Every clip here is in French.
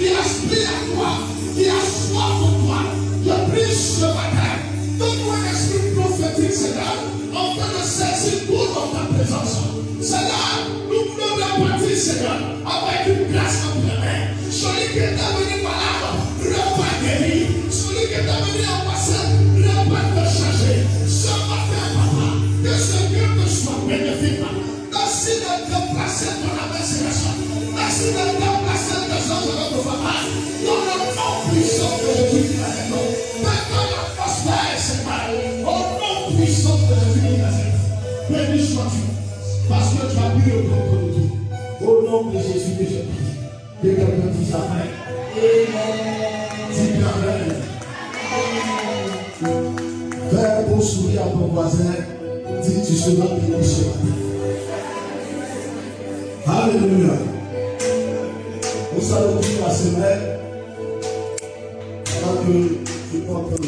Seigneur, qui aspire à toi, qui a soif de toi. Je prie ce matin, donne-moi un esprit prophétique, Seigneur, afin de saisir tout dans ta présence. Seigneur, nous voulons la partie, Seigneur, avec une grâce en plein Celui qui est venu malade, repas guéri. Celui qui est venu en passé, repas de Jésus que je prie. Que quelqu'un dise Amen. Dis Amen. Fais un beau sourire à ton voisin. Dis tu seras béni ce matin. Alléluia. Nous allons vivre la semaine avant que je porte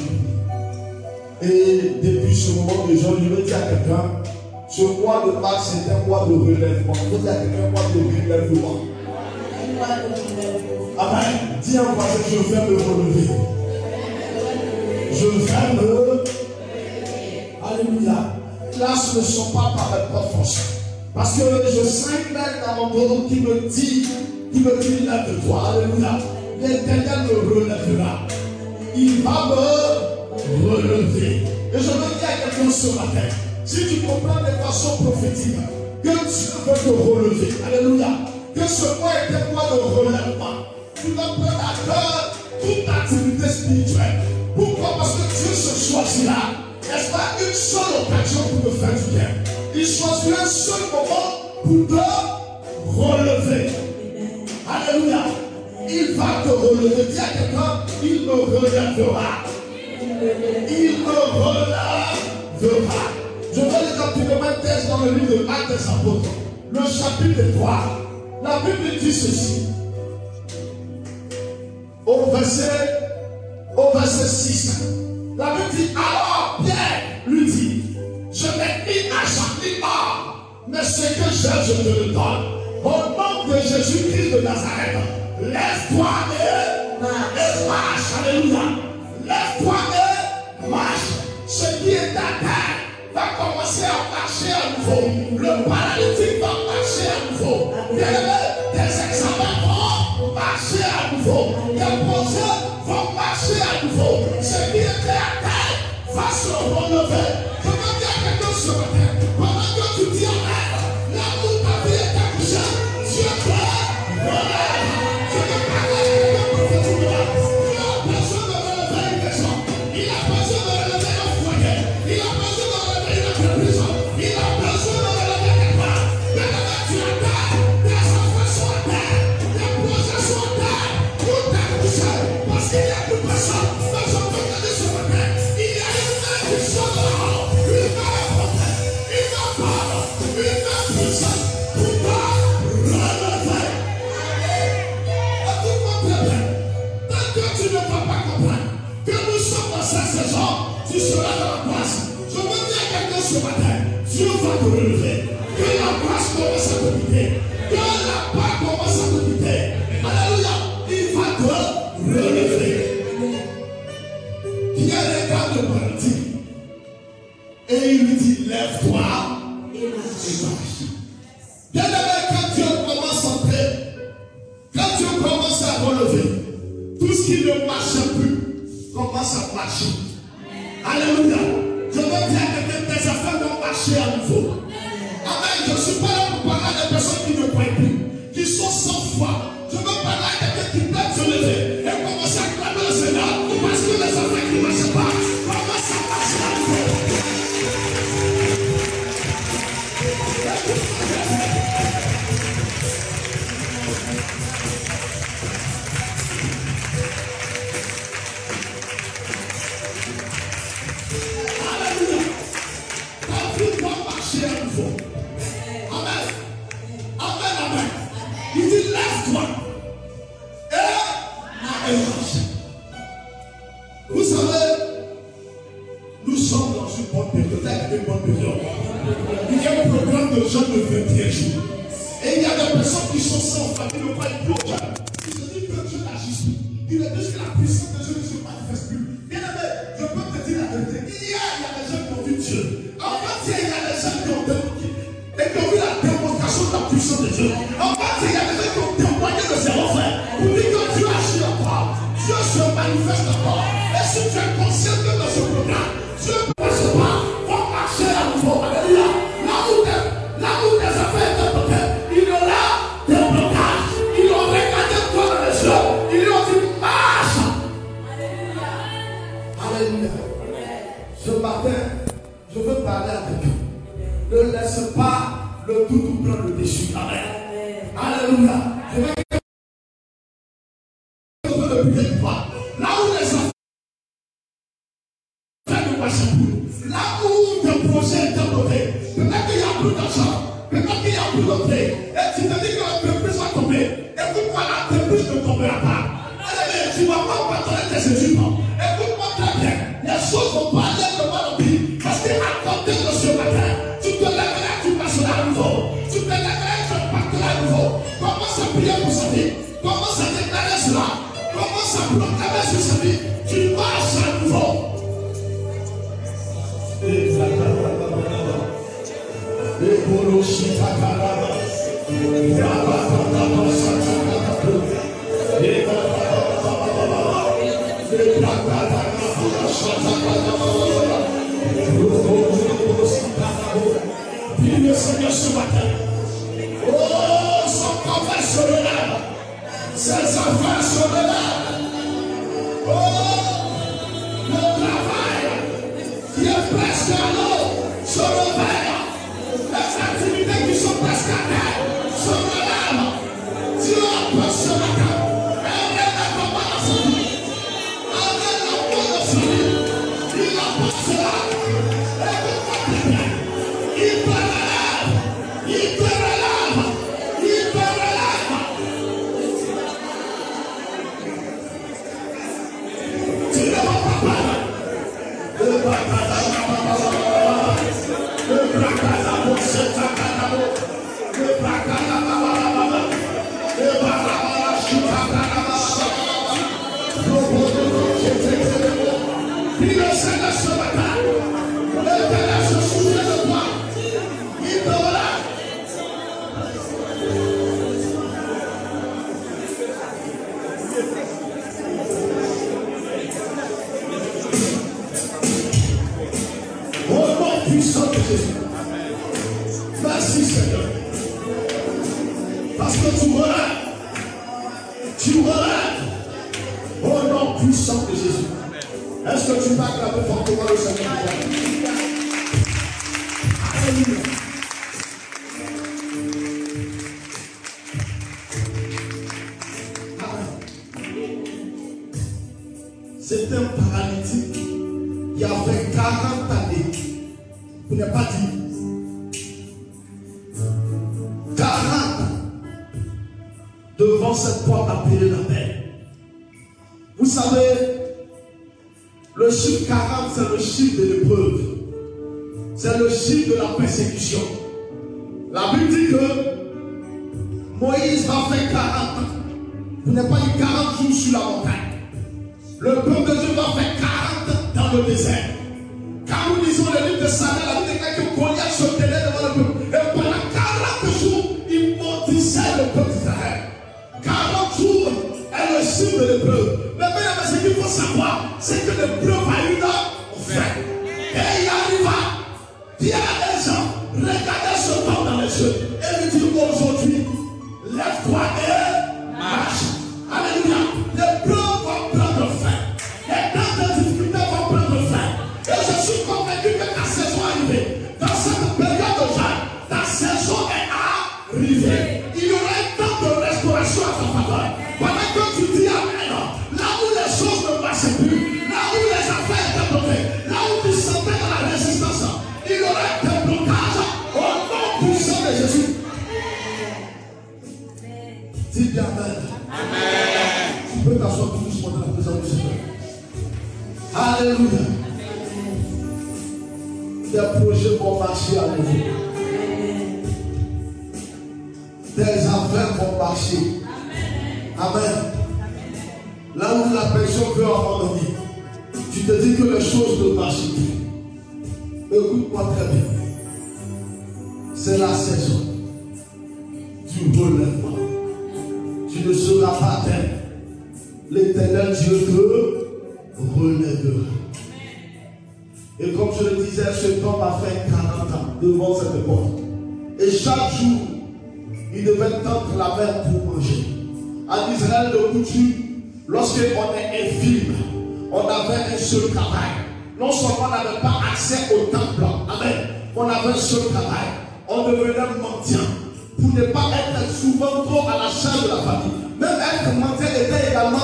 Et depuis ce moment de jour, je veux dire à quelqu'un, ce mois de mars c'est un mois de relèvement. À quelqu'un, un mois de relèvement. Amen. Dis à voisin, je vais me relever. Je vais me. Alléluia. Là, ce ne sont pas par propres forces. Parce que je sens une dans mon dos qui me dit, qui me dit, lève-toi. Alléluia. L'éternel me relèvera. Il va me relever. Et je veux dire à quelqu'un ce matin, si tu comprends de façon prophétique, que Dieu veut te relever. Alléluia. Que ce mois est un mois de relèvement. Tu dois prendre à cœur toute activité spirituelle. Pourquoi? Parce que Dieu se choisira. N'est-ce pas? Une seule occasion pour te faire du bien Il choisit un seul moment pour te relever. Alléluia. Il va te relever. Dis à quelqu'un, il me relèvera. Il me relèvera. Je vais les rapidement un texte dans le livre de Actes des Apôtres, le chapitre 3. La Bible dit ceci. Au verset, au verset 6. La Bible dit, alors Pierre lui dit, je n'ai ni argent ni or, mais ce que j'ai, je te le donne. Au nom de Jésus-Christ de Nazareth, lève-toi et, et marche. Alléluia. Lève-toi et marche. Ce qui est à terre va commencer à marcher à nouveau. Le paralytique va marcher à nouveau. Tes examens vont marcher à nouveau. ne croit plus au. Il se dit que Dieu agisse. Il est dit que la puissance de Dieu ne se manifeste plus. Bless the Lord. savez, le chiffre 40, c'est le chiffre de l'épreuve. C'est le chiffre de la persécution. La Bible dit que Moïse va faire 40. Vous n'avez pas eu 40 jours sur la montagne. Le peuple de Dieu va faire 40 dans le désert. Quand nous lisons le livre de Samuel, la Bible que C'est to le preuve génération puisse la présence du Seigneur. Alléluia. Des projets vont marcher à nouveau. Des affaires vont marcher. Amen. Là où la personne veut abandonner, tu te dis que les choses ne marchent plus. Écoute-moi très bien. C'est la saison du relèvement. Tu ne seras pas atteint L'éternel Dieu te relèvera. Et comme je le disais, cet homme a fait 40 ans devant cette porte. Et chaque jour, il devait tendre la mer pour manger. En Israël de coutume, lorsqu'on est infirme, on avait un seul travail. Non seulement on n'avait pas accès au temple, Amen. On avait un seul travail. On devenait mendiant pour ne pas être souvent trop à la charge de la famille. Même être mendiant était également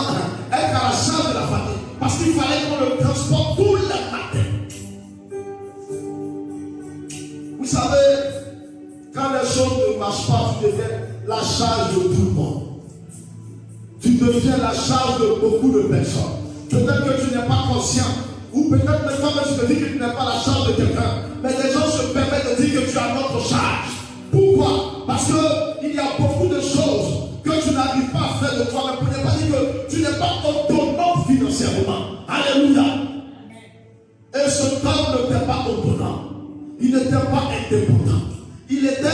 être à la charge de la famille. Parce qu'il fallait qu'on le transporte tout le matin. Vous savez, quand les choses ne marchent pas, tu deviens la charge de tout le monde. Tu deviens la charge de beaucoup de personnes. Peut-être que tu n'es pas conscient. Ou peut-être même toi tu te dis que tu n'es pas la charge de quelqu'un. Mais les gens se permettent de dire que tu as notre charge. Pourquoi? Parce qu'il y a beaucoup de toi-même. Pour dire que tu n'es pas autonome financièrement. Alléluia. Et ce temps ne t'est pas autonome. Il n'était pas indépendant il était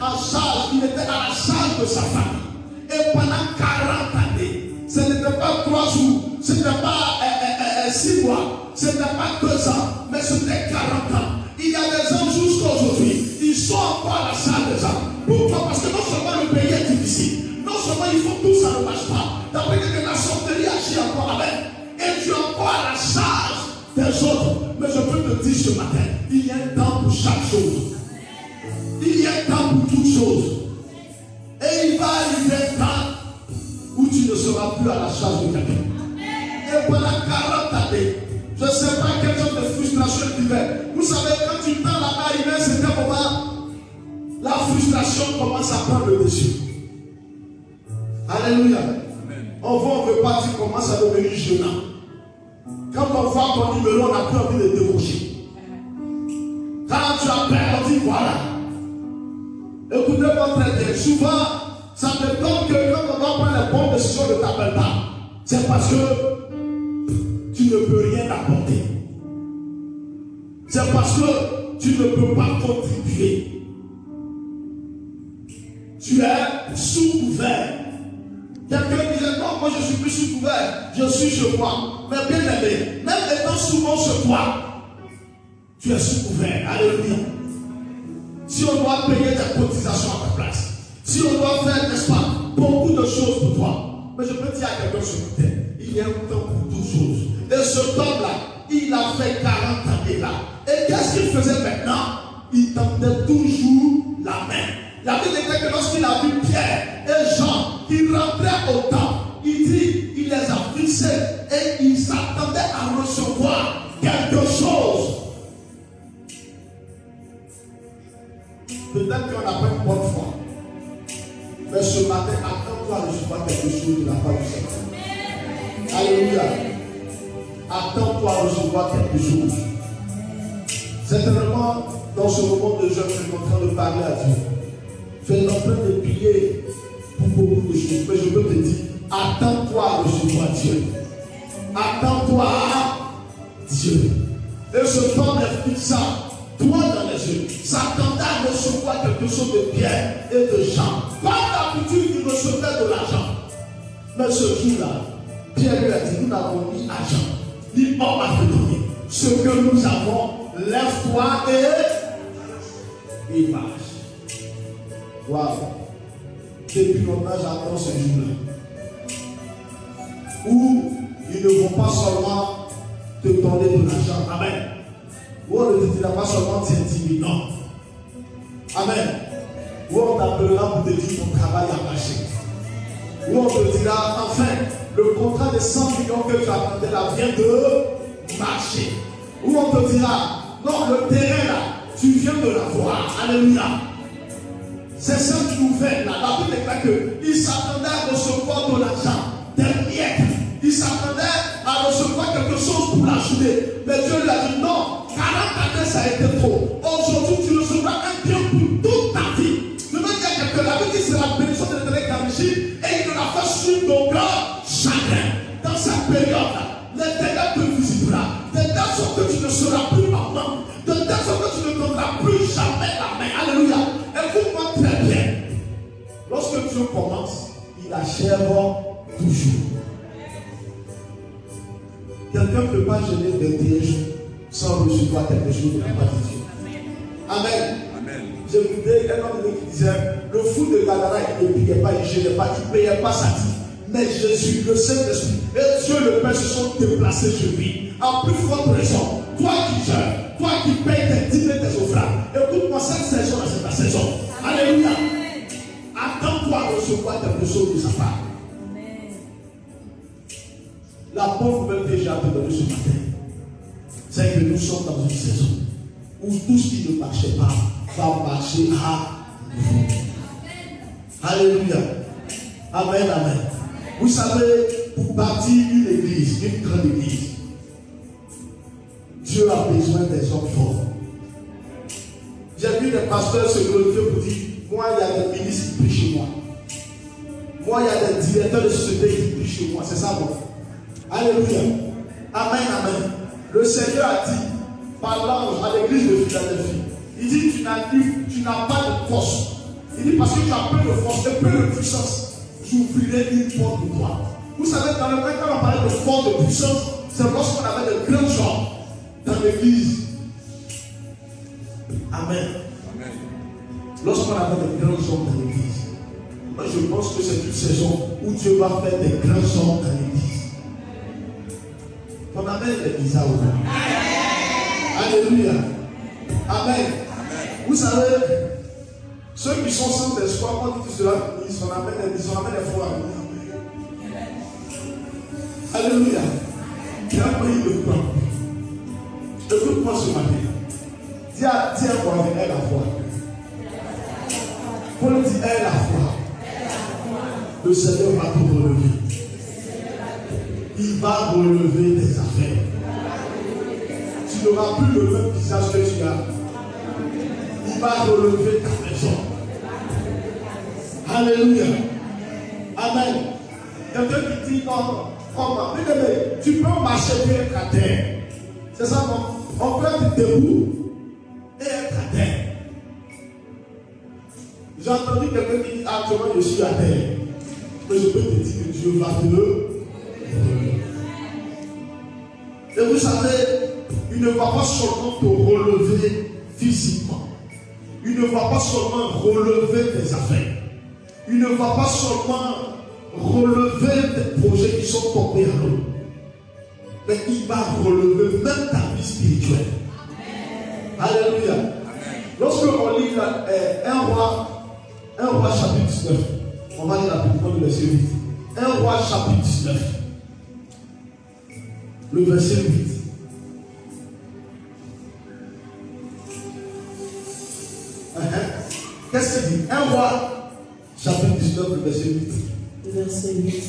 en charge, il était à la charge de sa famille. Et pendant 40 années, ce n'était pas trois jours, ce n'était pas euh, six mois, ce n'était pas deux ans, mais c'était 40 ans. Il y a des gens jusqu'à aujourd'hui, ils sont encore à la charge des gens. Pourquoi? Parce que non seulement le pays est il faut tout, ça ne marche pas. D'après que la sorcellerie agit encore avec, et tu es encore à la charge des autres. Mais je peux te dire ce matin, il y a un temps pour chaque chose. Il y a un temps pour toutes choses. Et il va arriver un temps où tu ne seras plus à la charge de quelqu'un. Et pendant 40 années, je ne sais pas quel genre de frustration tu vivais. Vous savez, quand tu tends la main, a un moment, la frustration commence à prendre le dessus. Alléluia. On voit, on ne veut pas, tu commences à devenir gênant. Quand on voit ton numéro, on n'a plus envie de débaucher. Quand tu appelles, on dit voilà. Écoutez-moi très bien. Souvent, ça te donne que quand on doit prendre les bonnes décisions, ne t'appelle pas. C'est parce que tu ne peux rien apporter. C'est parce que tu ne peux pas contribuer. Tu es sous couvert. Quelqu'un disait, non, moi je suis plus sous couvert, je suis chez moi. Mais bien aimé, même étant souvent chez toi, tu es sous couvert. Alléluia. Si on doit payer des cotisations à ta place, si on doit faire, n'est-ce pas, beaucoup de choses pour toi. Mais je peux dire à quelqu'un sur matin, il y a un temps pour toutes choses. Et ce temps-là, il a fait 40 années là. Et qu'est-ce qu'il faisait maintenant? Il tendait toujours la main. La Bible dit que lorsqu'il a vu Pierre et Jean qui rentraient au temple, il dit, il les a fixés et il s'attendait à recevoir quelque chose. Peut-être qu'on n'a pas une bonne foi. Mais ce matin, attends-toi à recevoir quelque chose de la part du Seigneur. Alléluia. Attends-toi à recevoir quelque chose. Certainement, dans ce moment de jeûne, je suis en train de parler à Dieu. Es en train de prier pour beaucoup de choses. Mais je peux te dire, attends-toi à recevoir Dieu. Attends-toi Dieu. Et ce temps est fixant toi dans les yeux, s'attendait à recevoir quelque chose de bien et de Jean. Pas d'habitude, il recevait de l'argent. Mais ce jour-là, Pierre lui a dit, nous n'avons ni argent, ni homme à te donner. Ce que nous avons, lève-toi et il marche. Waouh! Depuis longtemps, j'attends ce jour-là. Où ils ne vont pas seulement te donner de l'argent. Amen. Où on ne te dira pas seulement t'intimider, non. Amen. Où on t'appellera pour te dire ton travail a marché. Où on te dira, enfin, le contrat de 100 millions que tu attendais là vient de marcher. Où on te dira, non, le terrain là, tu viens de l'avoir. Alléluia. C'est ça que tu fais là. La Bible déclare qu'il s'attendait à recevoir de l'argent, des miettes. Il s'attendait à recevoir quelque chose pour l'acheter. Mais Dieu lui a dit non, 40 années, ça a été trop. Aujourd'hui, tu recevras un bien pour toute ta vie. Je veux dire que la vie sera sous ton grand chagrin. Dans cette période-là, ténèbres te visitera. De telle sorte que tu ne seras plus maman. De telle sorte que tu ne donneras plus jamais la main. Alléluia. Très bien. Lorsque Dieu commence, il achève toujours. Quelqu'un ne peut pas gêner 21 jours sans recevoir quelque chose de la part de Dieu. Amen. Amen. J'ai écouté un homme qui disait le fou de Gadara, il ne priait pas, il ne gênait pas, il ne payait pas sa vie. Mais Jésus, le Saint-Esprit et Dieu le Père se sont déplacés sur lui. En plus forte raison, toi qui gères, toi qui payes tes dîmes et tes offrandes, écoute-moi, cette saison c'est ta saison. Alléluia. À recevoir quelque chose de sa part. La bonne nouvelle que j'ai à te ce matin, c'est que nous sommes dans une saison où tout ce qui ne marchait pas va marcher à vous. Alléluia. Amen, amen. Vous savez, pour bâtir une église, une grande église, Dieu a besoin des hommes forts. J'ai vu des pasteurs se glorifier pour dire Moi, il y a des ministres qui prient chez moi. Moi, il y a des directeurs de société qui prient chez moi. C'est ça, moi. Alléluia. Amen, amen. Le Seigneur a dit, parlant à l'église de Philadelphie, il dit, tu n'as, pas de force. Il dit, parce que tu as peu de force et peu de puissance, j'ouvrirai une porte pour toi. Vous savez, dans le quand on parlait de force, de puissance, c'est lorsqu'on avait de grands gens dans l'église. Amen. Lorsqu'on avait de grands hommes dans l'église, moi je pense que c'est une saison où Dieu va faire des grands hommes dans l'église. Ton Amen est bizarre Alléluia. Amen. Vous savez, ceux qui sont sans espoir, quand ils disent cela, ils sont Amen, ils sont Amen des fois. Alléluia. Qui a pris le temps. Écoute-moi ce matin. Dis à, dis à moi, elle la foi. Paul dit, elle la foi? Le Seigneur va tout relever il va relever tes affaires. Tu n'auras plus le même visage que tu as. Il va relever ta maison. Alléluia. Amen. Quelqu'un qui dit non, comment tu peux marcher être à terre. C'est ça, non? On peut être debout J'ai entendu quelqu'un qui dit actuellement je suis à terre. Mais je peux te dire que Dieu va te et vous savez, il ne va pas seulement te relever physiquement. Il ne va pas seulement relever tes affaires. Il ne va pas seulement relever tes projets qui sont tombés à l'eau. Mais il va relever même ta vie spirituelle. Alléluia. Lorsque on lit euh, un roi, un roi chapitre 19, on va lire rapidement le verset 8. Un roi chapitre 19 le verset 8. Uh-huh. Qu'est-ce qu'il dit? Un roi, chapitre 19, le verset 8. Verset 8.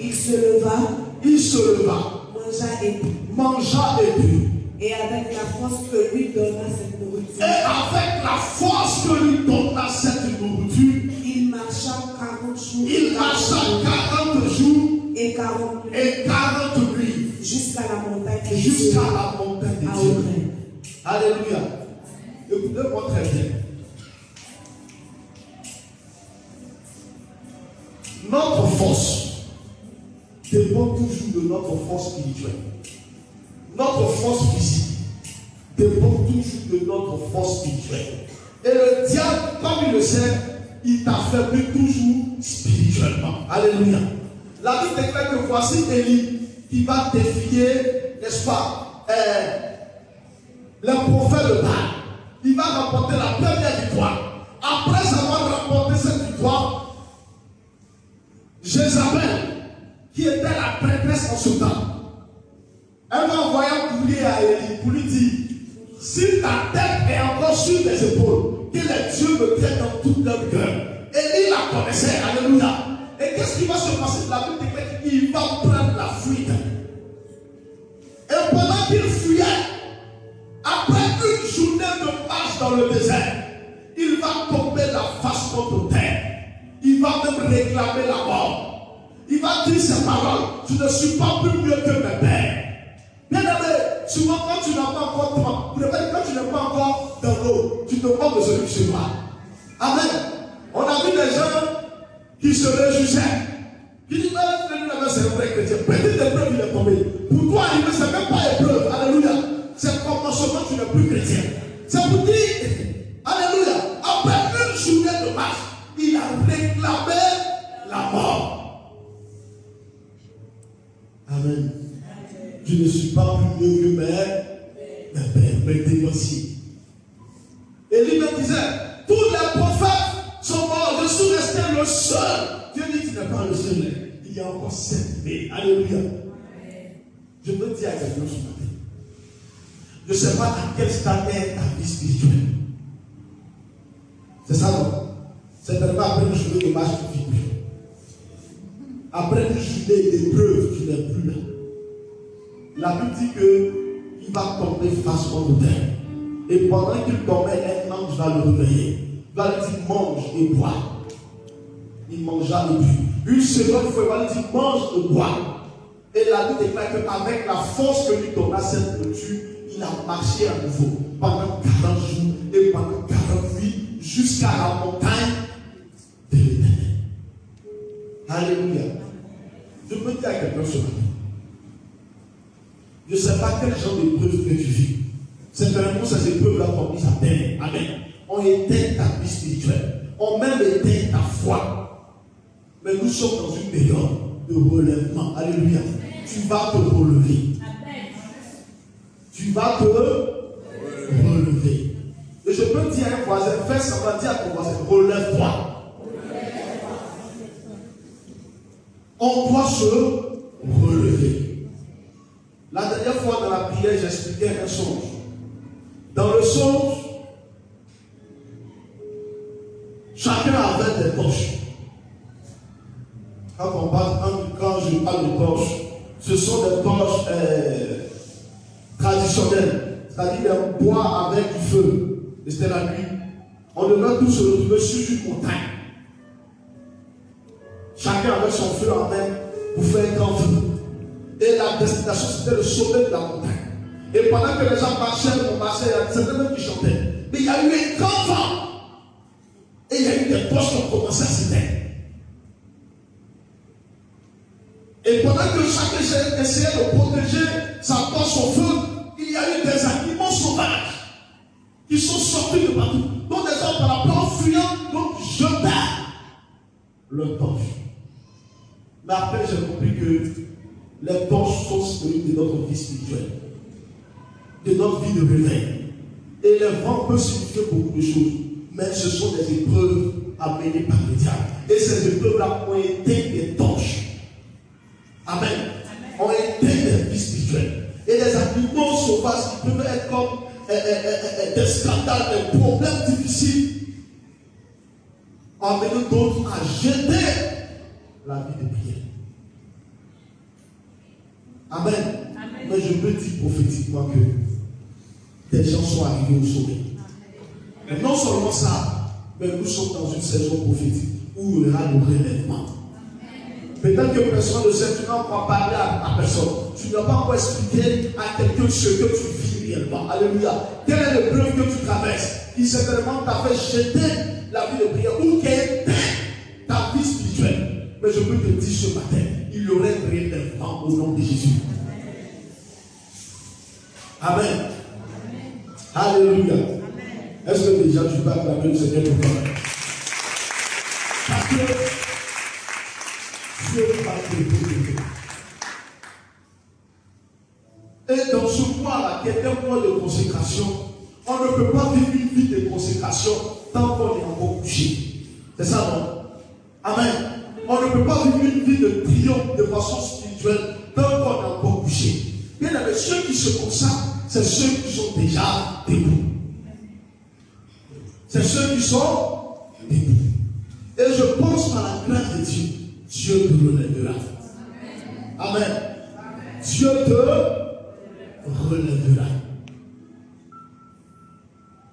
Il se leva. Il se leva. Mangea et. Mangea et. Et avec la force que lui donna cette nourriture. Et avec la force que lui donna cette nourriture. Il marcha 40 jours. Il marcha 40 jours. Et 40 nuits. Et 40 nuits jusqu'à la montagne de Jusqu'à la montagne de Dieu. Alléluia. Écoutez-moi très bien. Notre force dépend toujours de notre force spirituelle. Notre force physique dépend toujours de notre force spirituelle. Et le diable, comme il le sait, il t'affaiblit toujours spirituellement. Alléluia. La Bible déclare que voici Élie qui va défier, n'est-ce pas, euh, le prophète de Baal. Il va remporter la première victoire. Après avoir remporté cette victoire, Jézabel, qui était la prêtresse en ce temps, elle un courrier à Élie pour lui dire si ta tête est encore sur tes épaules, que les dieux me tiennent dans toute leur cœur. Élie la connaissait, Alléluia. Et qu'est-ce qui va se passer? La Bible déclare qu'il va prendre la fuite. Et pendant qu'il fuyait, après une journée de marche dans le désert, il va tomber la face contre terre. Il va même réclamer la mort. Il va dit ces paroles, tu ne suis pas plus mieux que mes pères. Souvent quand tu n'as pas encore quand tu n'es pas encore dans l'eau, tu te moques de celui qui se. Amen. On a vu des gens qui se réjouissaient. Qui disent, mais c'est un vrai chrétien. Petite épreuve, il est tombé. Pour toi, il ne sait même Je ne suis pas plus mieux que mes, pères, mes dénonciers. Et lui me disait, tous les prophètes sont morts, je suis resté le seul. Dieu dit qu'il n'est pas le seul. Il y a encore sept mais Alléluia. Je veux dire à quelqu'un ce matin. Je ne sais pas à quel stade est ta vie spirituelle. C'est ça, non? Certainement après une journée de marche, tu vis Après une journée d'épreuve, tu n'es plus là. La Bible dit qu'il va tomber face au terre. Et pendant qu'il tombait, un ange va le réveiller. Il va lui dire mange et bois. Il mangea et but. Une seconde fois, il va lui dire mange et bois. Et la Bible déclare qu'avec la force que lui donna cette nourriture, il a marché à nouveau pendant 40 jours et pendant 40 nuits jusqu'à la montagne de l'éternel. Alléluia. Je peux dire à quelqu'un ce matin. Je ne sais pas quel genre d'épreuve que tu vis. Certainement, ces épreuves-là t'ont mis à terre. Amen. On éteint ta vie spirituelle. On même éteint ta foi. Mais nous sommes dans une période de relèvement. Alléluia. Tu vas te relever. Tu vas te relever. Et je peux dire à un voisin, fais semblant, dire à ton voisin, relève-toi. On doit se relever. La dernière fois dans la prière, j'expliquais un songe. Dans le songe, chacun avait des poches. Quand, on parle, quand je parle de poches, ce sont des poches euh, traditionnelles, c'est-à-dire un bois avec du feu. Et c'était la nuit. On devait tous se retrouver sur une montagne. Chacun avait son feu en main pour faire un grand feu. Et la destination, c'était le sommet de la montagne. Et pendant que les gens marchaient, on marchait, il y a certains qui chantaient. Mais il y a eu un grand vent. Et il y a eu des poches qui ont commencé à s'éteindre. Et pendant que chacun essayait de protéger sa poche au feu, il y a eu des animaux sauvages qui sont sortis de partout. Donc des gens par la peur fuyant, donc jetaient leur poche. Mais après, j'ai compris que les poches sont synonymes de notre vie spirituelle, de notre vie de réveil. Et les vents peuvent signifier beaucoup de choses, mais ce sont des épreuves amenées par le diable. Et ces épreuves-là ont été des torches. Amen. Ont été des vies spirituelles. Et les animaux sauvages qui peuvent être comme euh, euh, euh, des scandales, des problèmes difficiles, ont amené d'autres à jeter la vie de prière. Amen. Mais je peux dire prophétiquement que des gens sont arrivés au sommet. Et non seulement ça, mais nous sommes dans une saison prophétique où il y aura le relèvement. Peut-être que personne ne sait, tu n'as pas parlé à, personne. Tu n'as pas encore expliqué à quelqu'un ce que tu vis réellement. Alléluia. Quelle est l'épreuve que tu traverses? Qui certainement t'a fait jeter la vie de prière ou qui est ta vie spirituelle. Mais je peux te dire ce matin, il y aurait relèvement au nom de Jésus. Amen. Alléluia. Est-ce que déjà tu peux acclamer le Seigneur pour toi? Parce que Dieu va te Et dans ce mois-là, qui est un mois de consécration, on ne peut pas vivre une vie de ceux qui se consacrent, c'est ceux qui sont déjà debout. C'est ceux qui sont debout. Et je pense par la grâce de Dieu, Dieu te relèvera. Amen. Dieu te relèvera.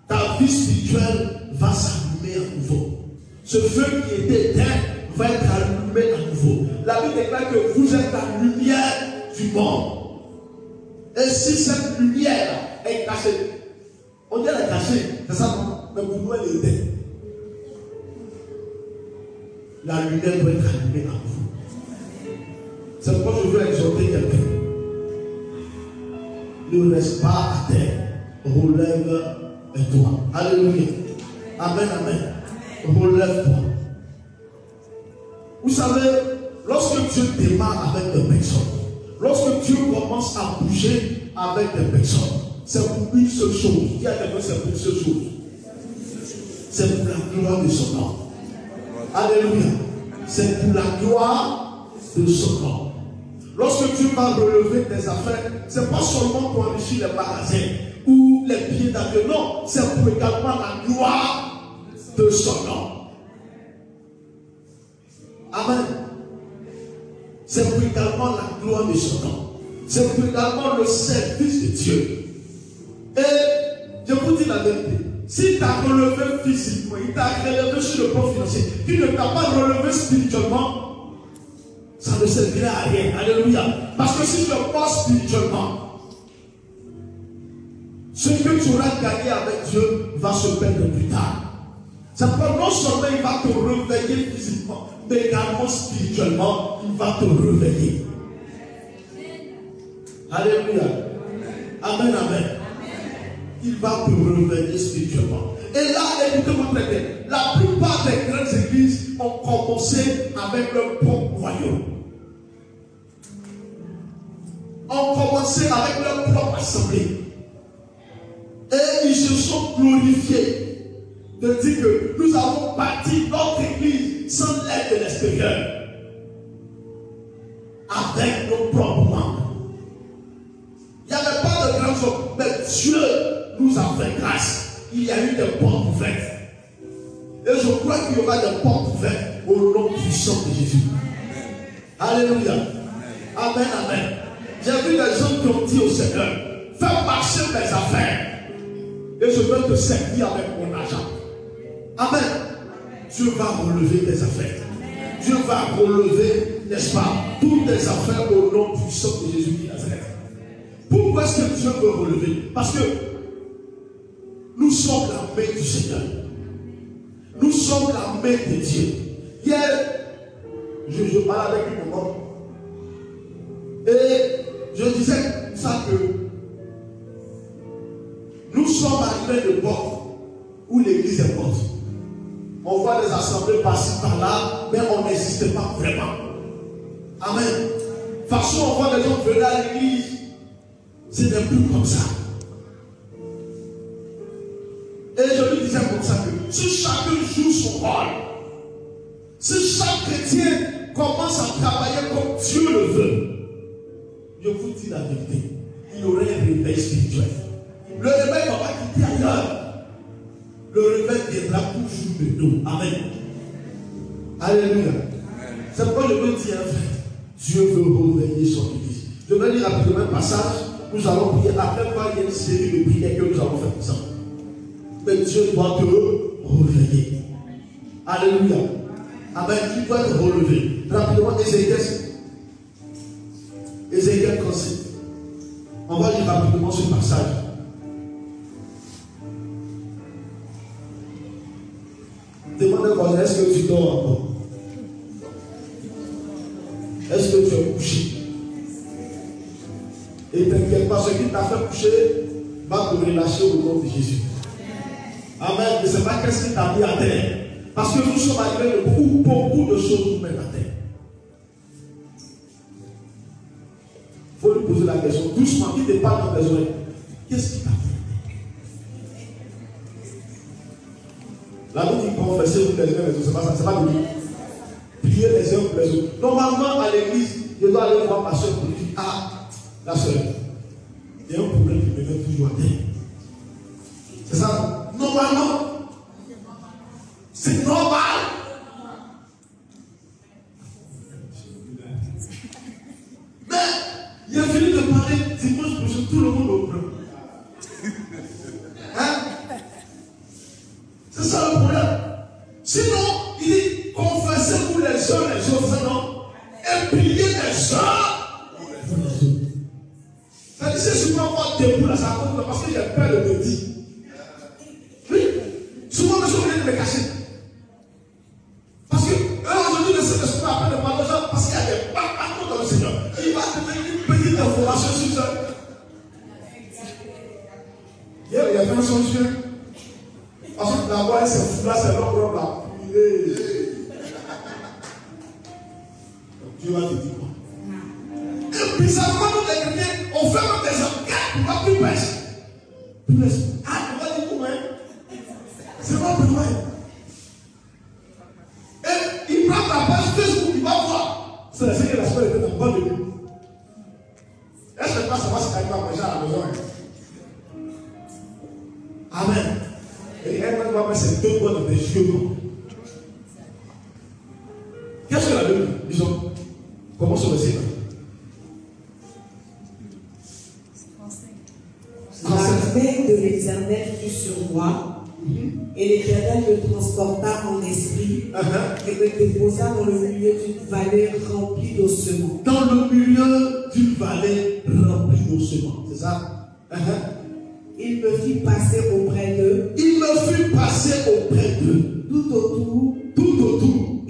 Ta vie spirituelle va s'allumer à nouveau. Ce feu qui était éteint va être allumé à nouveau. La Bible déclare que vous êtes la lumière du monde. Et si cette lumière est cachée, on est cachée, c'est ça Mais pour nous, elle. La lumière doit être allumée à nouveau. C'est pourquoi je veux exhorter quelqu'un. Ne reste pas à terre. Relève-toi. Alléluia. Amen, amen. Relève-toi. Vous savez, lorsque Dieu démarre avec des personnes, lorsque Dieu commence à bouger avec des personnes, c'est pour une seule chose. Y a quelqu'un, c'est pour une seule chose. C'est pour la gloire de son nom. Alléluia. C'est pour la gloire de son nom. Lorsque Dieu va relever tes affaires, ce n'est pas seulement pour enrichir les magasins ou les pieds d'avion. Non, c'est pour également la gloire de son nom. Amen. C'est pour également la gloire de son nom. C'est pour également le service de Dieu. Et je vous dis la vérité. Si tu as relevé physiquement, il t'a relevé sur le plan financier, tu ne t'as pas relevé spirituellement, ça ne servira à rien. Alléluia. Parce que si tu pas spirituellement, ce que tu auras gagné avec Dieu va se perdre plus tard. C'est pourquoi non seulement il va te réveiller physiquement, également spirituellement, il va te réveiller. Alléluia. Amen, amen. Il va te réveiller spirituellement. Et là, écoutez-moi très bien. La plupart des grandes églises ont commencé avec leur propre royaume. Ont commencé avec leur propre assemblée. Et ils se sont glorifiés de dire que nous avons bâti notre église sans l'aide de l'extérieur. Avec nos propres membres. Il n'y avait pas de grand chose, mais Dieu nous a fait grâce il y a eu des portes ouvertes. Et je crois qu'il y aura des portes ouvertes au nom puissant de Jésus. Alléluia. Amen, amen. J'ai vu des gens qui ont dit au Seigneur, fais marcher mes affaires. Et je veux te servir avec mon argent. Amen. Dieu va relever tes affaires. Dieu va relever, n'est-ce pas, toutes tes affaires au nom puissant de Jésus qui Nazareth. Pourquoi est-ce que Dieu veut relever? Parce que nous sommes la main du Seigneur. Nous sommes la main de Dieu. Hier, je, parlais avec une maman. Et je disais ça que nous sommes arrivés de porte où l'église est morte. On voit des assemblées passer par là, mais on n'existe pas vraiment. Amen. De toute façon, on voit des gens venir à l'église. Ce n'est plus comme ça. Et je lui disais comme ça que si chacun joue son rôle, si chaque chrétien commence à travailler comme Dieu le veut, je vous dis la vérité, il y aurait un réveil spirituel. Le réveil ne va pas quitter ailleurs. Le réveil viendra toujours de nous. Amen. Alléluia. C'est pourquoi je veux dire, Dieu veut réveiller son église. Je vais lire rapidement un passage. Nous allons prier. Après quoi, il y a une série de prières que nous allons faire ensemble mais Dieu doit te relever. Alléluia. Amen. Tu dois te relever. Rapidement, Ézéchiel. Ézéchiel 37. On va lire rapidement ce passage. Encore Est-ce que tu es couché? Et t'inquiète pas, ce qui t'a fait coucher va te relâcher au nom de Jésus. Amen. Je ne sais pas qu'est-ce qui t'a mis à terre. Parce que nous sommes arrivés de beaucoup, beaucoup de choses nous mettre à terre. Il faut lui poser la question doucement, qui te parle dans tes oreilles? Qu'est-ce qui t'a fait? La dit confesser les uns c'est pas pas de Prier les uns pour les autres. Normalement, à l'église, je dois aller voir ma soeur pour dire Ah, la soeur, il y a un problème qui me met toujours à terre. C'est ça Normalement, c'est normal.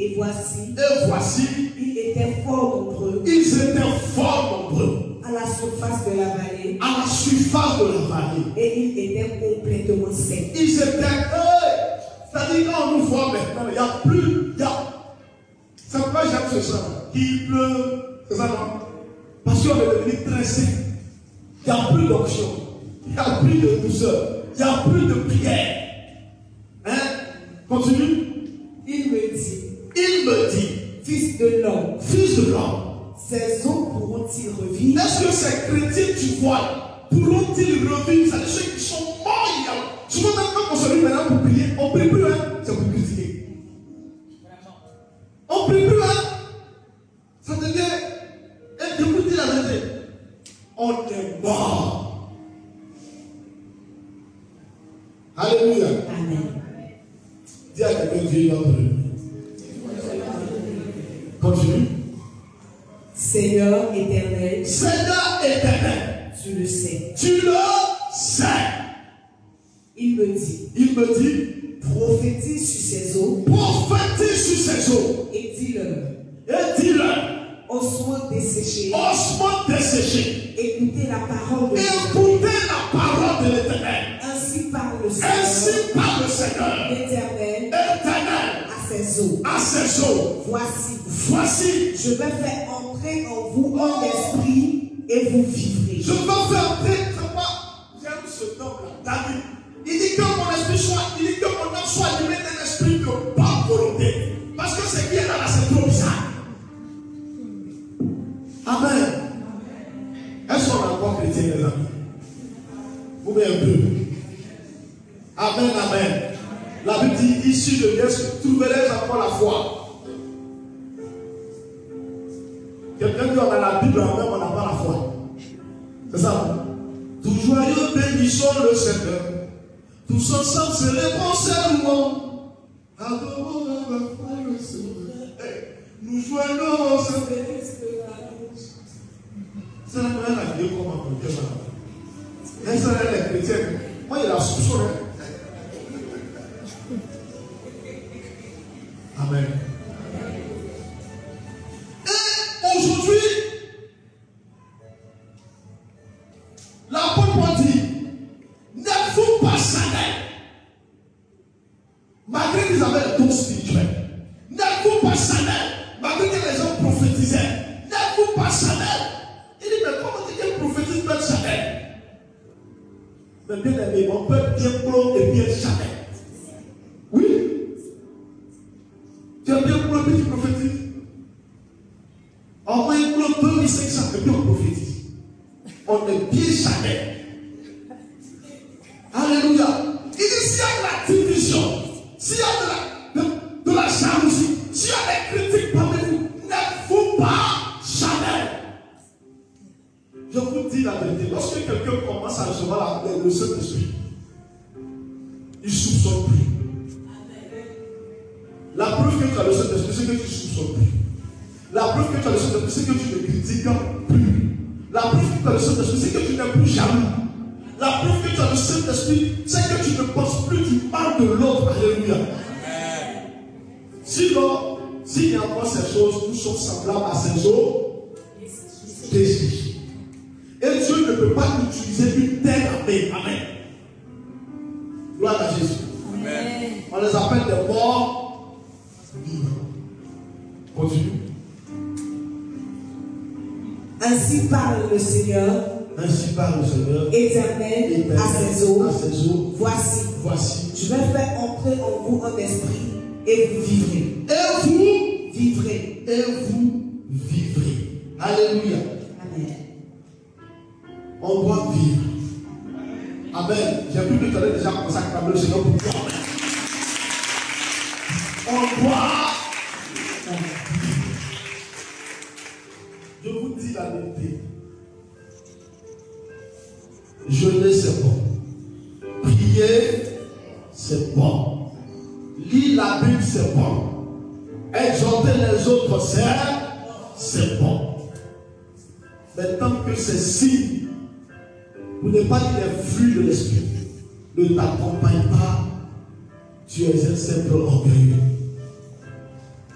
Et voici, Et voici, il était fort nombreux ils étaient fort nombreux à la surface de la vallée, à la surface de la vallée. et ils étaient complètement secs. Ils étaient. Hey! C'est-à-dire, quand on nous voit maintenant, il n'y a plus. Il y a... C'est pourquoi j'aime ce chant. Il pleut. C'est ça, non? Parce qu'on est devenu très sec. Il n'y a plus d'option. Il n'y a plus de douceur. Il n'y a plus de prière. Hein? Continue. Il me dit, Il me dit, Fils de l'homme, fils de l'homme, ces eaux pourront-ils revivre? Est-ce que ces chrétiens, tu vois, pourront-ils revivre? C'est-à-dire ceux qui sont morts il y a. Souvent, même quand on se réunit maintenant pour prier, on ne prie plus, hein C'est pour critiquer. On ne prie plus, hein Ça devient. Et je vous dis la vérité. On est mort. Alléluia. Amen. Dis à quelqu'un, Dieu est notre. Continue. Seigneur éternel, Seigneur éternel, tu le sais. tu le sais. Il me dit, Il me dit, prophétise sur ces eaux prophétise sur ces eaux et dis-leur, et dis-leur, ossements desséchés, ossements desséchés, écoutez la parole de écoutez la parole de l'éternel. Ainsi parle le Seigneur, Ainsi parle le Seigneur, l'éternel, éternel, à ces eaux. à ces eaux. Voici, Voici, je vais faire entrer en vous un esprit et vous vivrez. je veux faire entrer, j'aime ce homme-là, David. Il dit que mon esprit soit, il dit que mon âme soit animée d'un esprit de bonne volonté. Parce que ce qui est là, là, c'est trop bizarre. Amen. Est-ce qu'on a encore chrétien, les amis? Ou bien un peu Amen, amen. La Bible dit, ici de Dieu, trouverai-je encore la foi Quelqu'un dit, on a la Bible en même, on n'a pas la foi. C'est ça Tout joyeux, bénissons le Seigneur. Tous ensemble, célébrons ses louanges. Adorons la foi le Seigneur. Nous joignons sa C'est la manière la Dieu comme un. Et ça, les chrétiens. Moi, il a soupçon. Amen. La preuve que tu as le Saint-Esprit, c'est que tu ne critiques plus. La preuve que tu as le Saint-Esprit, c'est que tu n'es plus jaloux. La preuve que tu as le Saint-Esprit, c'est que tu ne penses plus, tu parles de l'autre. Alléluia. Sinon, s'il y a pas ces choses, nous sommes semblables à ces eaux desséchées. Et Dieu ne peut pas utiliser une telle armée. Amen. Gloire à Jésus. On les appelle des morts vivants. Continue. Ainsi parle le Seigneur, Ainsi parle le Seigneur. éternel, Éternel, à ses eaux. à ses eaux. Voici, Voici. je vais faire entrer en vous un esprit et vous vivrez. Et vous, Vivrez. et vous vivrez. Alléluia. Amen. On doit vivre. Amen. J'ai vu que tu avais déjà commencé à le Seigneur pour toi. On doit. Je la vérité. Jeûner, c'est bon. Prier, c'est bon. Lire la Bible, c'est bon. Exhorter les autres, c'est, c'est bon. Mais tant que ces signes, pour ne pas les fruits de l'esprit, ne t'accompagnent pas, tu es un simple orgueilleux.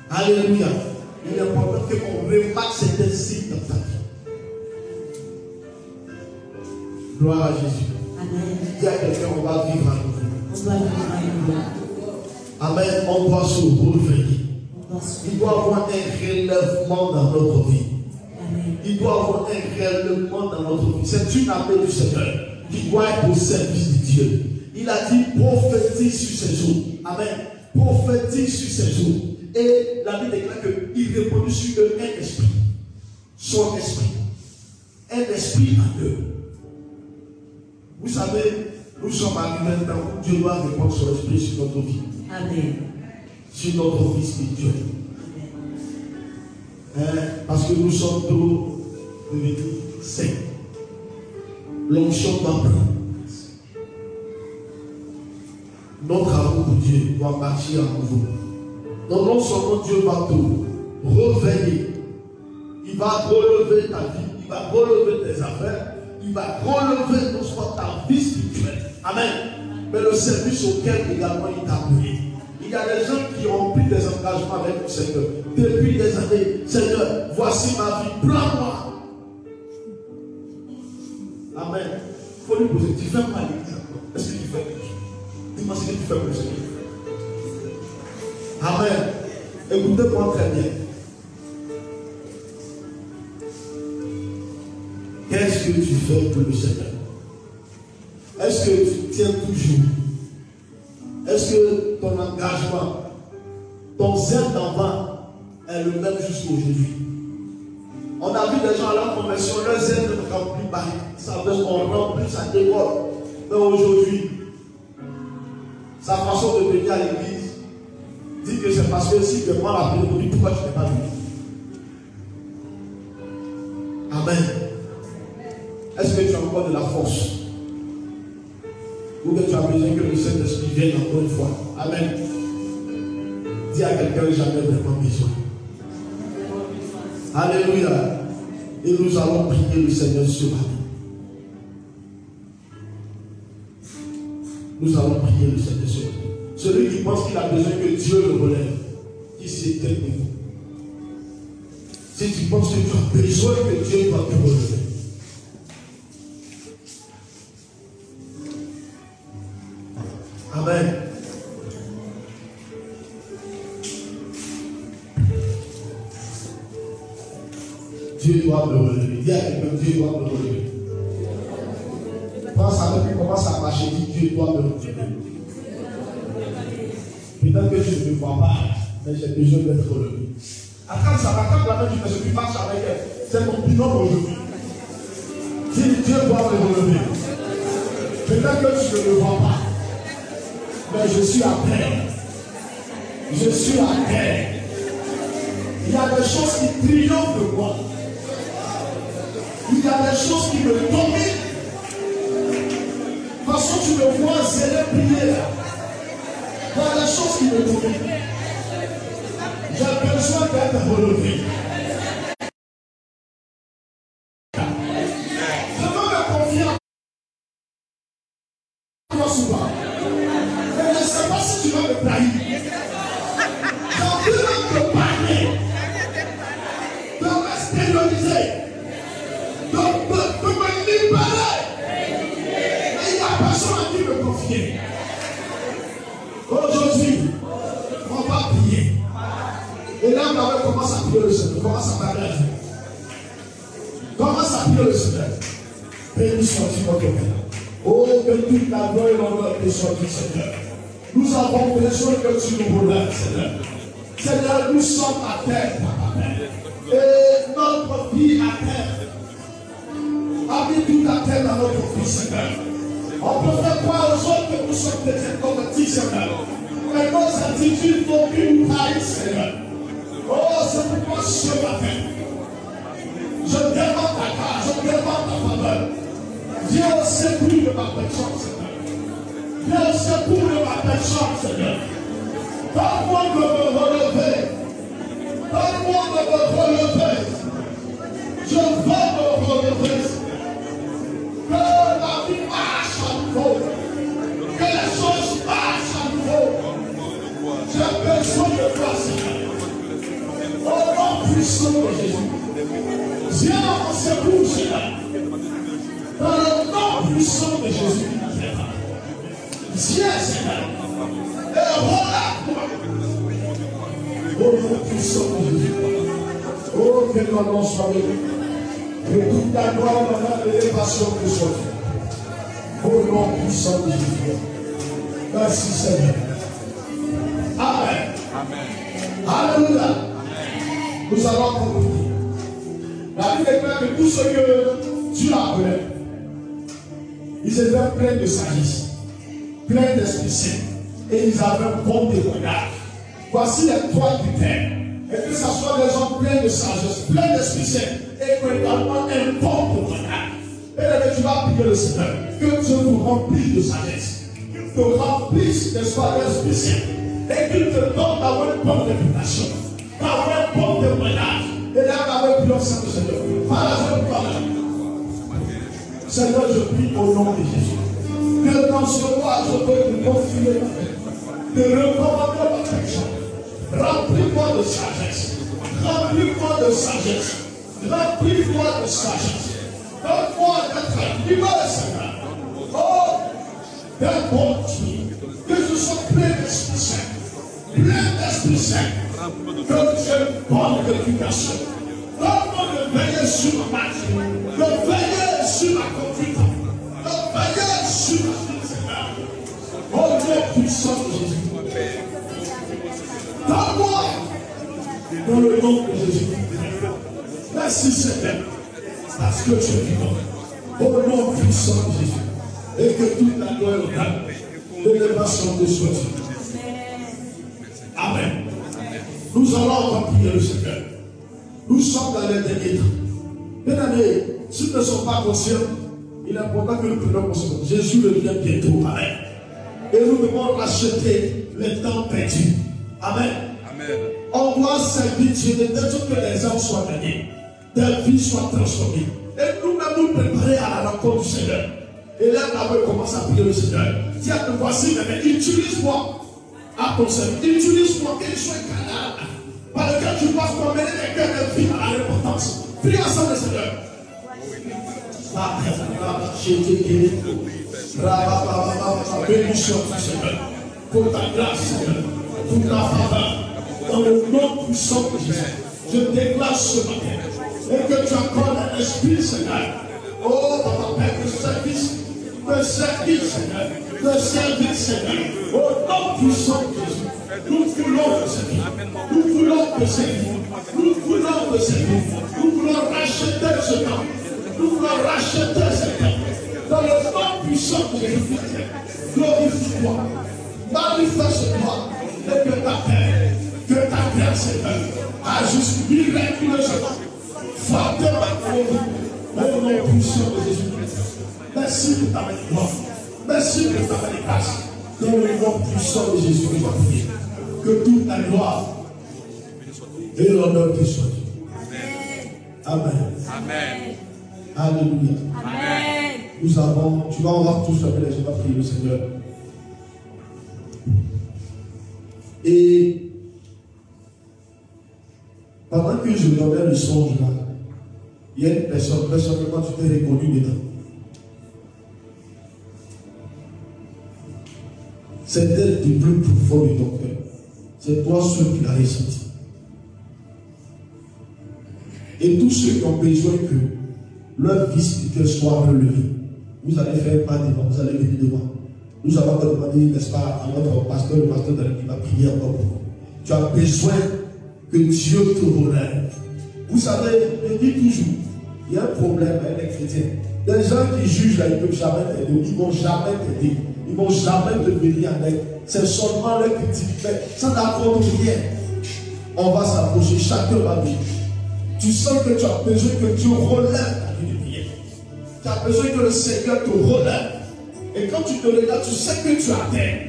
Alléluia. Il est important qu'on remarque certains signes dans ta vie. Gloire à Jésus. Amen. Dis à quelqu'un, on va vivre à nouveau. Amen. On doit se se Il doit y avoir un relèvement dans notre vie. Amen. Il doit y avoir un relèvement dans notre vie. C'est une appel du Seigneur qui doit être au service de Dieu. Il a dit prophétise sur ses eaux. Amen. Prophétise sur ses eaux. Et la Bible déclare qu'il répondit sur eux un esprit. Son esprit. Un esprit à eux. Vous savez, nous sommes arrivés temps où Dieu doit répondre son esprit sur notre vie. Amen. Sur notre vie spirituelle. Hein, parce que nous sommes trop devenus saints. L'onction doit prendre. Notre amour pour Dieu doit marcher à nouveau. Donc non seulement Dieu va te réveiller, il va relever ta vie, il va relever tes affaires, il va relever non seulement ta vie spirituelle. Amen. Mais le service auquel également il t'a appelé. Il y a des gens qui ont pris des engagements avec le Seigneur depuis des années. Seigneur, voici ma vie, prends-moi. Amen. Il faut lui poser, tu fais encore Est-ce que tu fais quelque chose? Dis-moi ce que tu fais pour le Seigneur. Amen. Écoutez-moi très bien. Qu'est-ce que tu fais pour le Seigneur? Est-ce que tu tiens toujours? Est-ce que ton engagement, ton zèle d'enfant est le même jusqu'à aujourd'hui? On a vu des gens à la conversion, leur zèle ne remplit pas. Ça veut on remplit, ça déborde. Mais aujourd'hui, sa façon de venir à l'église dit que c'est parce que si prends la prière, pourquoi tu n'es pas venu? Amen. Est-ce que tu as encore de la force Ou que tu as besoin que le Saint-Esprit vienne encore une fois? Amen. Dis à quelqu'un j'en ai vraiment besoin. Alléluia. Et nous allons prier le Seigneur sur la vie. Nous allons prier le Seigneur sur la vie. Celui qui pense qu'il a besoin que Dieu le relève, qui s'éteint de vous. Si tu penses que tu as besoin que Dieu doit te relever, je suis à terre. Je suis à terre. Il y a des choses qui triomphent de moi. Oh, que toute la gloire et l'honneur te soit Seigneur. Nous avons besoin que tu nous relèves, Seigneur. Seigneur, nous sommes à terre, Papa Et notre vie à terre. A mis tout à terre dans notre vie, Seigneur. On peut faire croire aux autres que nous sommes des inconvertis, Seigneur. Mais nos attitudes n'ont qu'une taille, Seigneur. Oh, c'est pourquoi ce matin, je demande ta grâce, je demande ta faveur. Viens au secours de ma personne, Seigneur. Viens au secours de ma personne, Seigneur. Donne-moi de me relever. Donne-moi de me relever. Je veux me relever. Que la vie marche à nouveau. Que les choses marchent à nouveau. J'ai besoin de toi, Seigneur. Au nom puissant de Jésus. Viens en secours, Seigneur. Dans le nom puissant de Jésus. Viens, Seigneur. Et relève-toi. Au nom puissant de Jésus. Oh, que ton nom soit béni. Que toute ta gloire, et l'élévation soit faite. Au nom puissant de Jésus. Merci, Seigneur. Amen. Alléluia. Nous allons conclure. La Bible déclare que tous ceux que Dieu a appelés, ils étaient pleins de sagesse, pleins d'esprit saint, et ils avaient un bon témoignage. Voici les trois critères. Et que ce soit des gens pleins de sagesse, pleins d'esprit saint, et également un bon témoignage. Et là, tu vas prier le Seigneur, que Dieu nous remplisse de sagesse, te remplisse, n'est-ce et qu'il te donne d'avoir une bonne réputation, d'avoir un bon témoignage, et d'avoir une puissance de Seigneur. Par la. Seigneur, je prie au nom de Jésus. Que dans ce mois, je peux te confier ma paix. De recommander ma perfection. Remplis-moi de sagesse. Remplis-moi de sagesse. Remplis-moi de sagesse. Donne-moi d'être libre, Seigneur. Oh, d'un bon Dieu. Que je sois plein d'Esprit Saint. Plein d'Esprit Saint. Que une bonne réputation. Donne-moi de veiller sur ma marche. De veiller sur ma conduite. De veiller sur ma vie, Seigneur. Au nom puissant de Jésus. Donne-moi dans le nom de Jésus. Merci Seigneur. Parce que es vivant. Au nom puissant de Jésus. Et que toute la gloire et l'élévation te soit Amen. Nous allons encore prier le Seigneur. Nous sommes dans les derniers temps. Bien aimés, s'ils ne sont pas conscients, il est important que nous prenions conscience. Jésus revient bientôt. Amen. Et nous devons racheter les temps perdus. Amen. Amen. On doit servir Dieu de telle sorte que les âmes soient gagnées, des vies soient transformées. Et nous-mêmes nous préparer à la rencontre du Seigneur. Et là, David commence à prier le Seigneur. Tiens, voici, mais utilise-moi à ton service. Utilise-moi qu'il soit un canal par lequel tu passes pour mener des cœurs de vie à ensemble, Seigneur. Pour ta grâce, Seigneur. Pour ta faveur. Dans le nom puissant de Jésus. Je déclare ce matin. Et que tu accordes un esprit, Seigneur. Oh, Papa Père, de service. De service, Seigneur. De service, Seigneur. Au nom puissant de Jésus. Nous voulons te servir. Nous voulons te servir. Nous voulons te servir. Nous voulons racheter ce temps. Nous voulons racheter ce temps. Dans le nom puissant de Jésus. Glorifie-toi. Manifeste-toi. Et que ta paix, que ta grâce, Seigneur, agisse miraculeusement. Fortement pour nous. Au nom puissant de Jésus. Merci pour ta bénédiction. Merci pour ta bénédiction. Dans le nom puissant de Jésus, nous avons prié. Que toute la gloire et l'honneur te soient. Amen. Amen. Alléluia. Amen. Nous avons, tu vas avoir tous fermer les va prier le Seigneur. Et pendant que je regardais le songe là, il y a une personne, personnellement, tu t'es reconnu dedans. C'était du plus profond de ton cœur. C'est toi seul qui l'as ressenti. Et tous ceux qui ont besoin que leur vie spirituelle soit relevée, vous allez faire pas devant, vous allez venir devant. Nous allons demander, n'est-ce pas, à notre pasteur, le pasteur de qui va prier encore pour vous. Tu as besoin que Dieu te relève. Vous savez, je dis toujours, il y a un problème avec les chrétiens. Les gens qui jugent là, ils ne peuvent jamais t'aider. Ils ne vont jamais t'aider. Ils ne vont jamais te venir avec. C'est seulement leur critique. Mais ça n'apporte rien. On va s'approcher, chacun va venir. Tu sens que tu as besoin que Dieu relève ta vie de prière. Tu as besoin que le Seigneur te relève. Et quand tu te regardes, tu sais que tu as terre.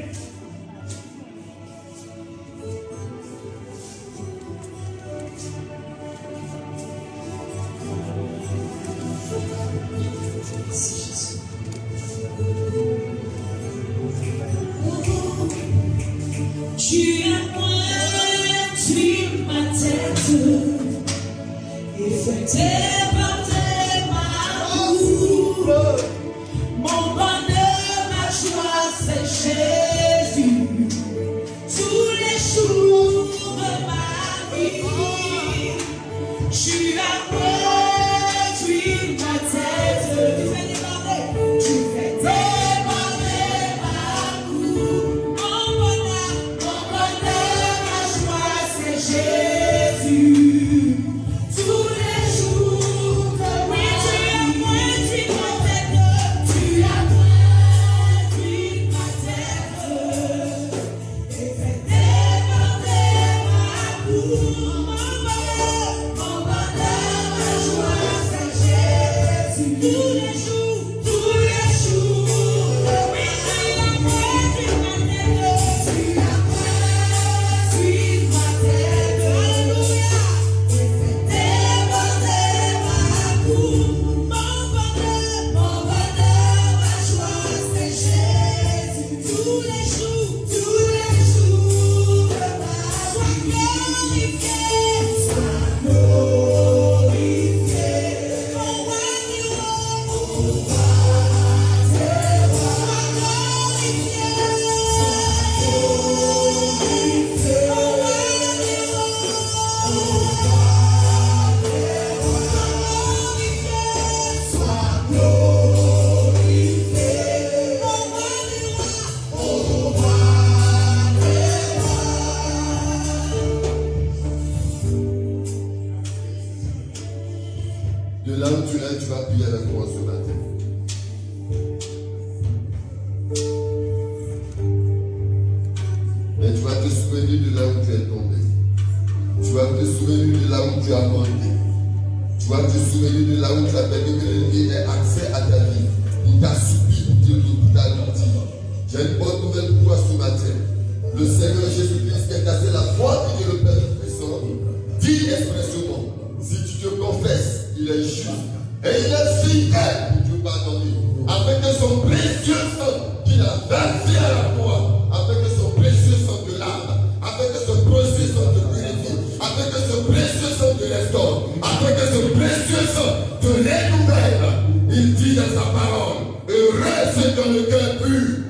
ne plus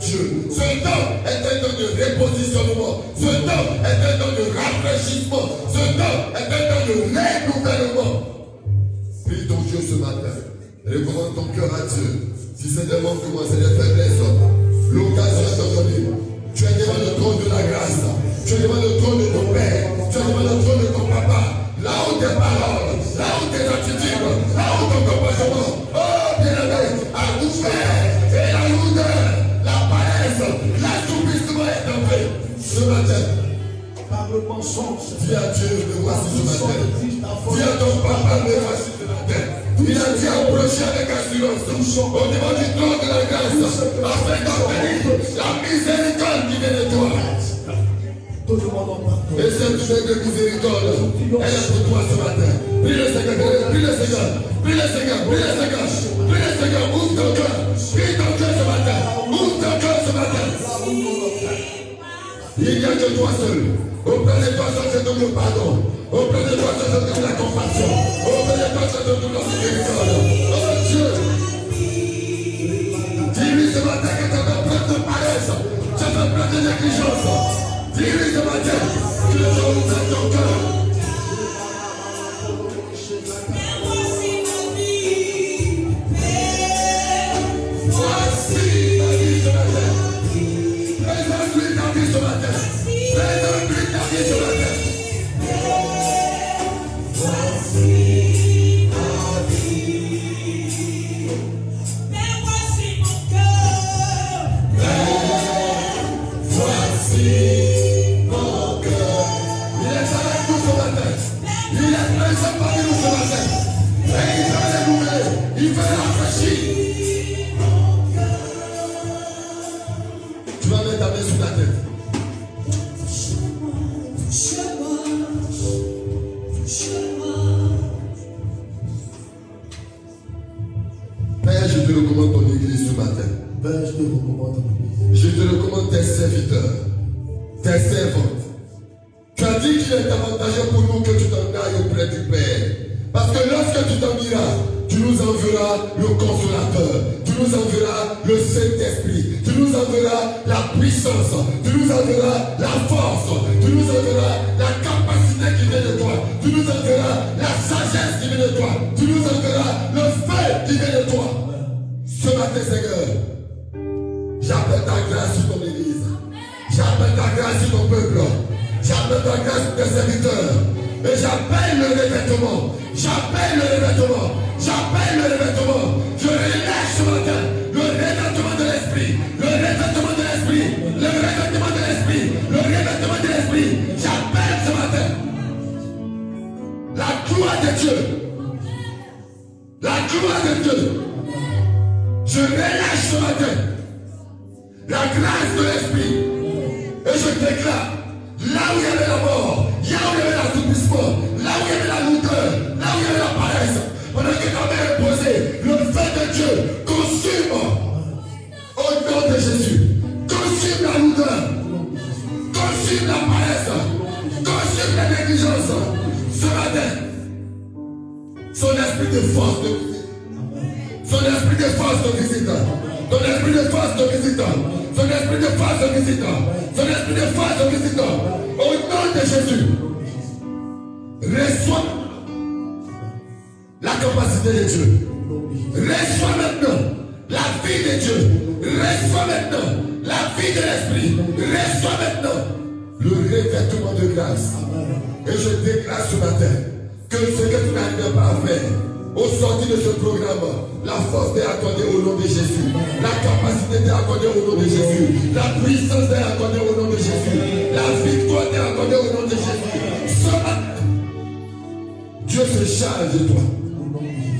Dieu. Ce temps est un temps de repositionnement. Ce temps est un temps de rafraîchissement. Ce temps est un temps de renouvellement. Prie ton Dieu ce matin. Recommande ton cœur à Dieu. Si c'est des manques moi, c'est des faiblesses. L'occasion est donnée. Tu es devant le trône de la grâce. Tu es devant Dis à Dieu, me voici ce matin. Dis à ton papa, me voici ce matin. Il a dit approcher avec assurance au niveau du trône de la grâce afin d'obtenir la miséricorde qui vient de toi. Et cette de miséricorde, elle est pour toi ce matin. Prie le Seigneur, prie le Seigneur, prie le Seigneur, prie le Seigneur, prie le Seigneur, ouvre ton cœur, prie ton cœur ce matin, ouvre ton cœur ce matin. Il n'y a que toi seul c'est comme le pardon. Auprès de toi, c'est comme la compassion. Auprès de toi, c'est comme la miséricorde. Oh Dieu, dis-lui ce matin que tu as plein de paresse, tu as plein de négligence. Dis-lui ce matin que tu as ouvert ton cœur. Son esprit de force de visiteur. Son esprit de force de visiteur. Au nom de Jésus. Reçois la capacité de Dieu. Reçois maintenant la vie de Dieu. Reçois maintenant la vie de l'esprit. Reçois maintenant le revêtement de grâce. Et je déclare ce matin que ce que tu n'arrives pas à faire, au sortir de ce programme, la force t'est accordée au nom de Jésus. La capacité t'est accordée au nom de Jésus. La puissance t'est accordée au nom de Jésus. La victoire t'est accordée au nom de Jésus. Ce matin, Dieu se charge de toi.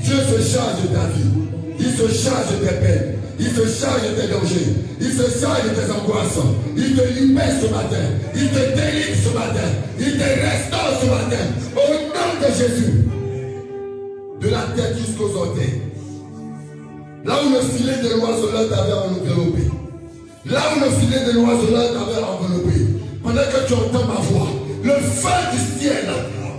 Dieu se charge de ta vie. Il se charge de tes peines. Il se charge de tes dangers. Il se charge de tes angoisses. Il te libère ce matin. Il te délivre ce matin. Il te restaure ce matin. Au nom de Jésus de la tête jusqu'aux orteils. Là où le filet de l'oiseleur t'avait enveloppé. Là où le filet de l'oiseleur t'avait enveloppé. Pendant que tu entends ma voix, le feu du ciel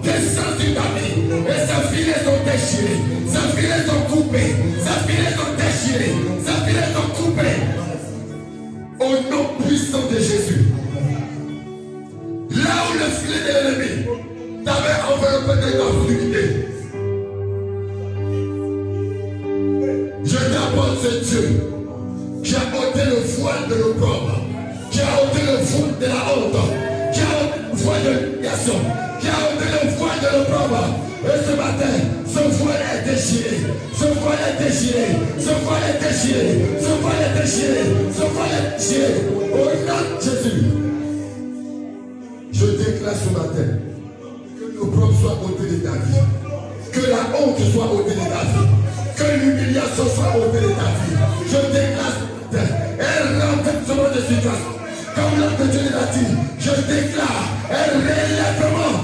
descend sur ta vie. Et ses filets sont déchirés. Ses filets sont coupés. Ses filets sont déchirés. Ses filets sont coupés. Au nom puissant de Jésus. Là où le filet de l'ennemi t'avait enveloppé de l'obscurité. Je Dieu. Qui a ôté le voile de l'opprobre, qui a ôté le voile de la honte, qui a ôté le voile de l'humiliation, qui a ôté le voile de l'opprobre. Et ce matin, ce voile est déchiré, ce voile est déchiré, ce voile est déchiré, ce voile est déchiré, ce voile est déchiré. Au nom de Jésus, je déclare ce matin que l'opprobre soit ôté de ta vie, que la honte soit ôtée de ta vie l'humiliation soit ôtée de ta vie. Je déclare un renversement de situation. Comme l'homme Dieu l'a dit, je déclare un relèvement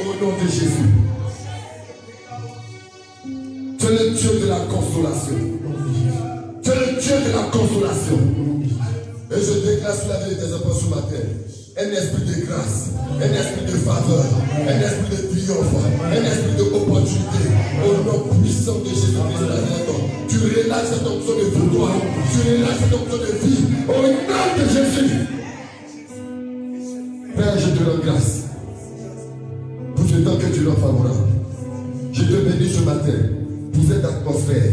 au nom de Jésus. Tu es le Dieu de la consolation. Tu es le Dieu de la consolation. Et je déclare sur la vie des enfants ce matin un esprit de grâce, un esprit de faveur, un esprit de triomphe, un esprit d'opportunité. Au nom puissant de Jésus-Christ tu relâches cette onction de victoire, tu relâches cette onction de vie. Au nom de Jésus. Père, je te rends grâce pour ce temps que tu rends favorable. Je te bénis ce matin pour cette atmosphère.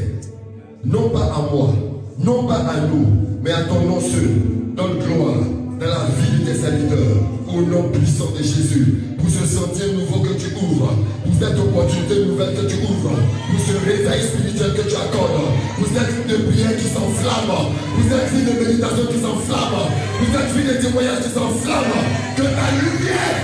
Non pas à moi, non pas à nous, mais à ton nom seul. Donne gloire dans la vie de tes serviteurs, au nom puissant de Jésus, pour ce sentier nouveau que tu ouvres, pour cette opportunité nouvelle que tu ouvres, pour ce réveil spirituel que tu accordes, pour cette vie de prière qui s'enflamme, pour cette vie de méditation qui s'enflamme, pour cette vie de témoignage qui s'enflamme, que ta lumière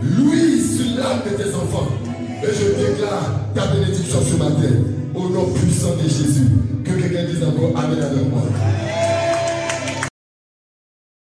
louise sur l'âme de tes enfants, Et je déclare ta bénédiction ce matin. Au nom puissant de Jésus. Que quelqu'un dise encore Amen avec moi.